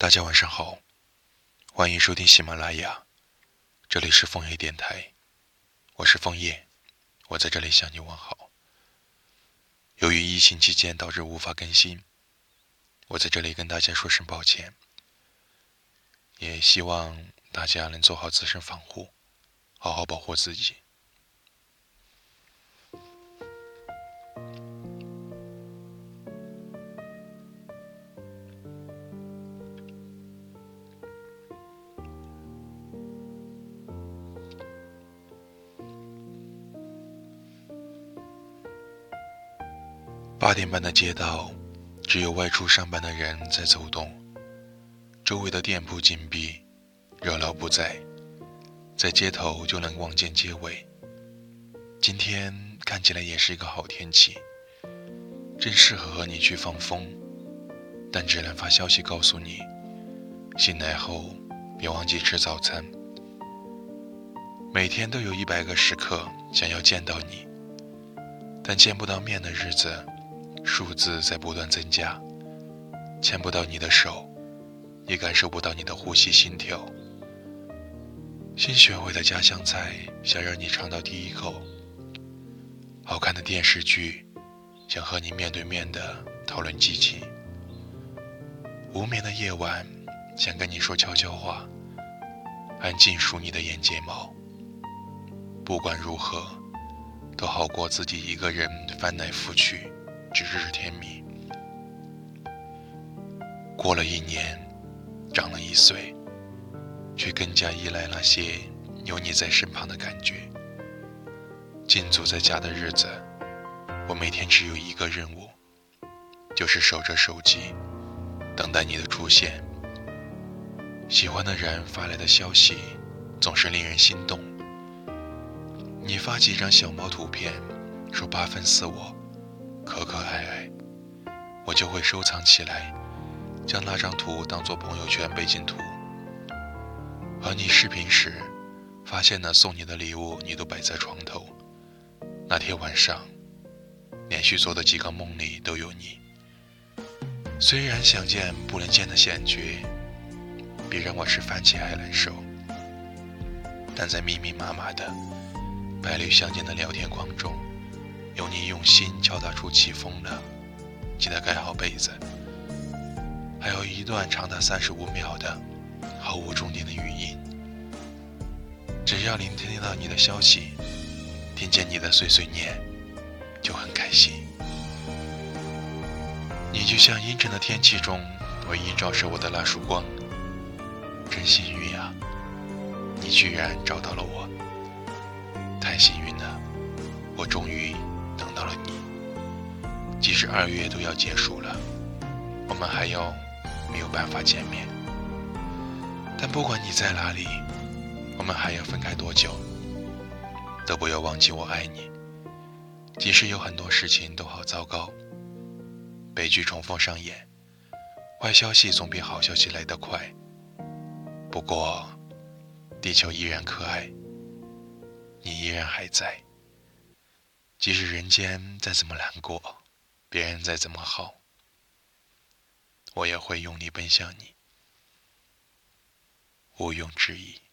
大家晚上好，欢迎收听喜马拉雅，这里是枫叶电台，我是枫叶，我在这里向你问好。由于疫情期间导致无法更新，我在这里跟大家说声抱歉，也希望大家能做好自身防护，好好保护自己。八点半的街道，只有外出上班的人在走动，周围的店铺紧闭，热闹不在，在街头就能望见街尾。今天看起来也是一个好天气，正适合和你去放风，但只能发消息告诉你，醒来后别忘记吃早餐。每天都有一百个时刻想要见到你，但见不到面的日子。数字在不断增加，牵不到你的手，也感受不到你的呼吸心跳。新学会的家乡菜，想让你尝到第一口。好看的电视剧，想和你面对面的讨论激情。无眠的夜晚，想跟你说悄悄话，安静数你的眼睫毛。不管如何，都好过自己一个人翻来覆去。直至天明，过了一年，长了一岁，却更加依赖那些有你在身旁的感觉。禁足在家的日子，我每天只有一个任务，就是守着手机，等待你的出现。喜欢的人发来的消息，总是令人心动。你发几张小猫图片，说八分似我。可可爱爱，我就会收藏起来，将那张图当做朋友圈背景图。和你视频时，发现了送你的礼物，你都摆在床头。那天晚上，连续做的几个梦里都有你。虽然想见不能见的险局，比让我吃番茄还难受，但在密密麻麻的白绿相间的聊天框中。有你用心敲打出起风了，记得盖好被子。还有一段长达三十五秒的毫无重点的语音，只要聆听到你的消息，听见你的碎碎念，就很开心。你就像阴沉的天气中唯一照射我的那束光，真幸运啊！你居然找到了我，太幸运了，我终于。到了你，即使二月都要结束了，我们还要没有办法见面。但不管你在哪里，我们还要分开多久，都不要忘记我爱你。即使有很多事情都好糟糕，悲剧重复上演，坏消息总比好消息来得快。不过，地球依然可爱，你依然还在。即使人间再怎么难过，别人再怎么好，我也会用力奔向你，毋庸置疑。